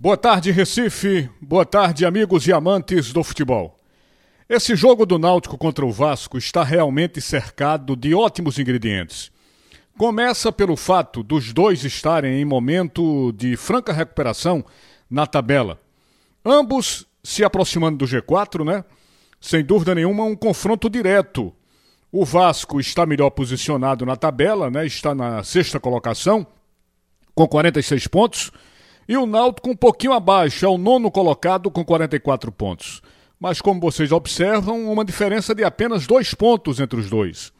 Boa tarde, Recife. Boa tarde, amigos e amantes do futebol. Esse jogo do Náutico contra o Vasco está realmente cercado de ótimos ingredientes. Começa pelo fato dos dois estarem em momento de franca recuperação na tabela. Ambos se aproximando do G4, né? Sem dúvida nenhuma, um confronto direto. O Vasco está melhor posicionado na tabela, né? Está na sexta colocação, com 46 pontos e o Náutico um pouquinho abaixo, é o nono colocado com 44 pontos. Mas como vocês observam, uma diferença de apenas dois pontos entre os dois.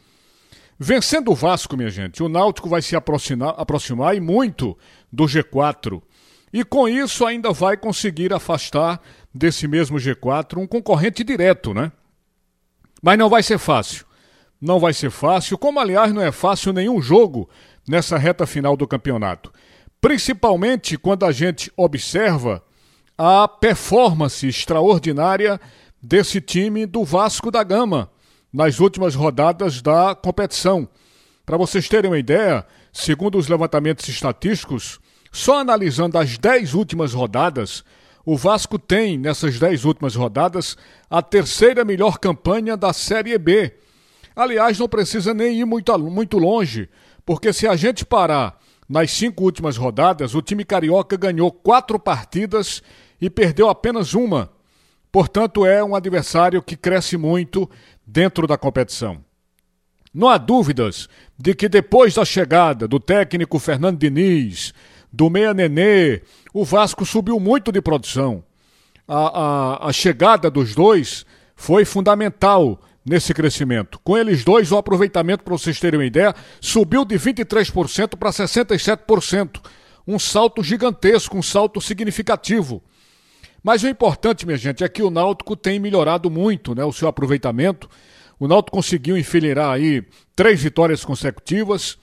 Vencendo o Vasco, minha gente, o Náutico vai se aproximar, aproximar e muito do G4. E com isso ainda vai conseguir afastar desse mesmo G4 um concorrente direto, né? Mas não vai ser fácil. Não vai ser fácil, como aliás não é fácil nenhum jogo nessa reta final do campeonato principalmente quando a gente observa a performance extraordinária desse time do Vasco da Gama nas últimas rodadas da competição. Para vocês terem uma ideia, segundo os levantamentos estatísticos, só analisando as 10 últimas rodadas, o Vasco tem, nessas 10 últimas rodadas, a terceira melhor campanha da Série B. Aliás, não precisa nem ir muito, muito longe, porque se a gente parar nas cinco últimas rodadas, o time carioca ganhou quatro partidas e perdeu apenas uma. Portanto, é um adversário que cresce muito dentro da competição. Não há dúvidas de que depois da chegada do técnico Fernando Diniz, do Meia Nenê, o Vasco subiu muito de produção. A, a, a chegada dos dois foi fundamental nesse crescimento. Com eles dois, o aproveitamento, para vocês terem uma ideia, subiu de 23% para 67%. Um salto gigantesco, um salto significativo. Mas o importante, minha gente, é que o Náutico tem melhorado muito né, o seu aproveitamento. O Náutico conseguiu enfileirar aí três vitórias consecutivas.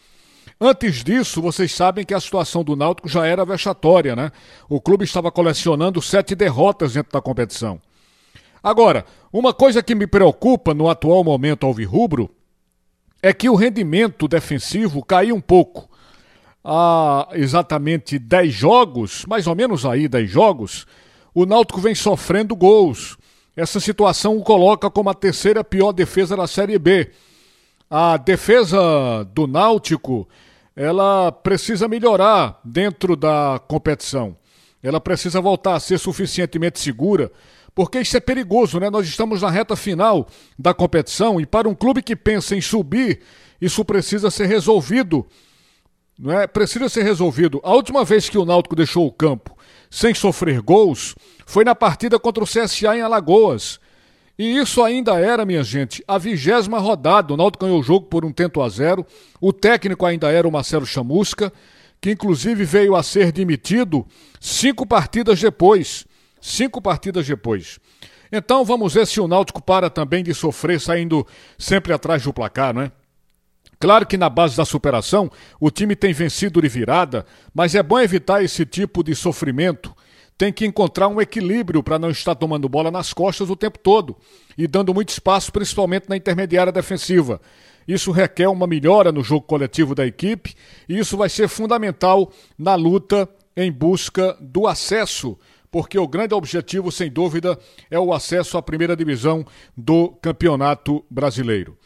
Antes disso, vocês sabem que a situação do Náutico já era vexatória, né? O clube estava colecionando sete derrotas dentro da competição. Agora, uma coisa que me preocupa no atual momento alvirrubro é que o rendimento defensivo caiu um pouco. Há exatamente 10 jogos, mais ou menos aí 10 jogos, o Náutico vem sofrendo gols. Essa situação o coloca como a terceira pior defesa da Série B. A defesa do Náutico, ela precisa melhorar dentro da competição. Ela precisa voltar a ser suficientemente segura porque isso é perigoso, né? Nós estamos na reta final da competição e para um clube que pensa em subir, isso precisa ser resolvido. Não é? Precisa ser resolvido. A última vez que o Náutico deixou o campo sem sofrer gols foi na partida contra o CSA em Alagoas. E isso ainda era, minha gente, a vigésima rodada. O Náutico ganhou o jogo por um tento a zero. O técnico ainda era o Marcelo Chamusca, que inclusive veio a ser demitido cinco partidas depois cinco partidas depois. Então vamos ver se o Náutico para também de sofrer saindo sempre atrás do placar, não é? Claro que na base da superação o time tem vencido de virada, mas é bom evitar esse tipo de sofrimento. Tem que encontrar um equilíbrio para não estar tomando bola nas costas o tempo todo e dando muito espaço, principalmente na intermediária defensiva. Isso requer uma melhora no jogo coletivo da equipe e isso vai ser fundamental na luta em busca do acesso porque o grande objetivo, sem dúvida, é o acesso à primeira divisão do Campeonato Brasileiro.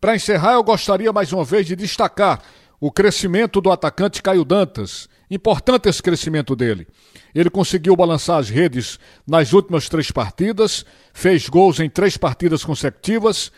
Para encerrar, eu gostaria mais uma vez de destacar o crescimento do atacante Caio Dantas. Importante esse crescimento dele. Ele conseguiu balançar as redes nas últimas três partidas, fez gols em três partidas consecutivas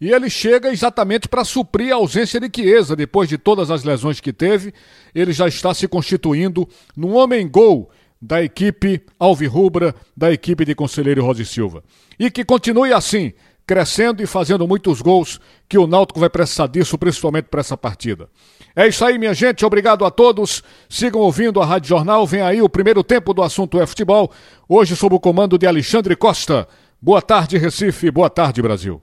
e ele chega exatamente para suprir a ausência de Chiesa. Depois de todas as lesões que teve, ele já está se constituindo num homem-gol da equipe Alvirrubra, da equipe de Conselheiro Rosi Silva. E que continue assim, crescendo e fazendo muitos gols, que o Náutico vai precisar disso, principalmente para essa partida. É isso aí, minha gente. Obrigado a todos. Sigam ouvindo a Rádio Jornal. Vem aí o primeiro tempo do assunto é futebol. Hoje sob o comando de Alexandre Costa. Boa tarde, Recife. Boa tarde, Brasil.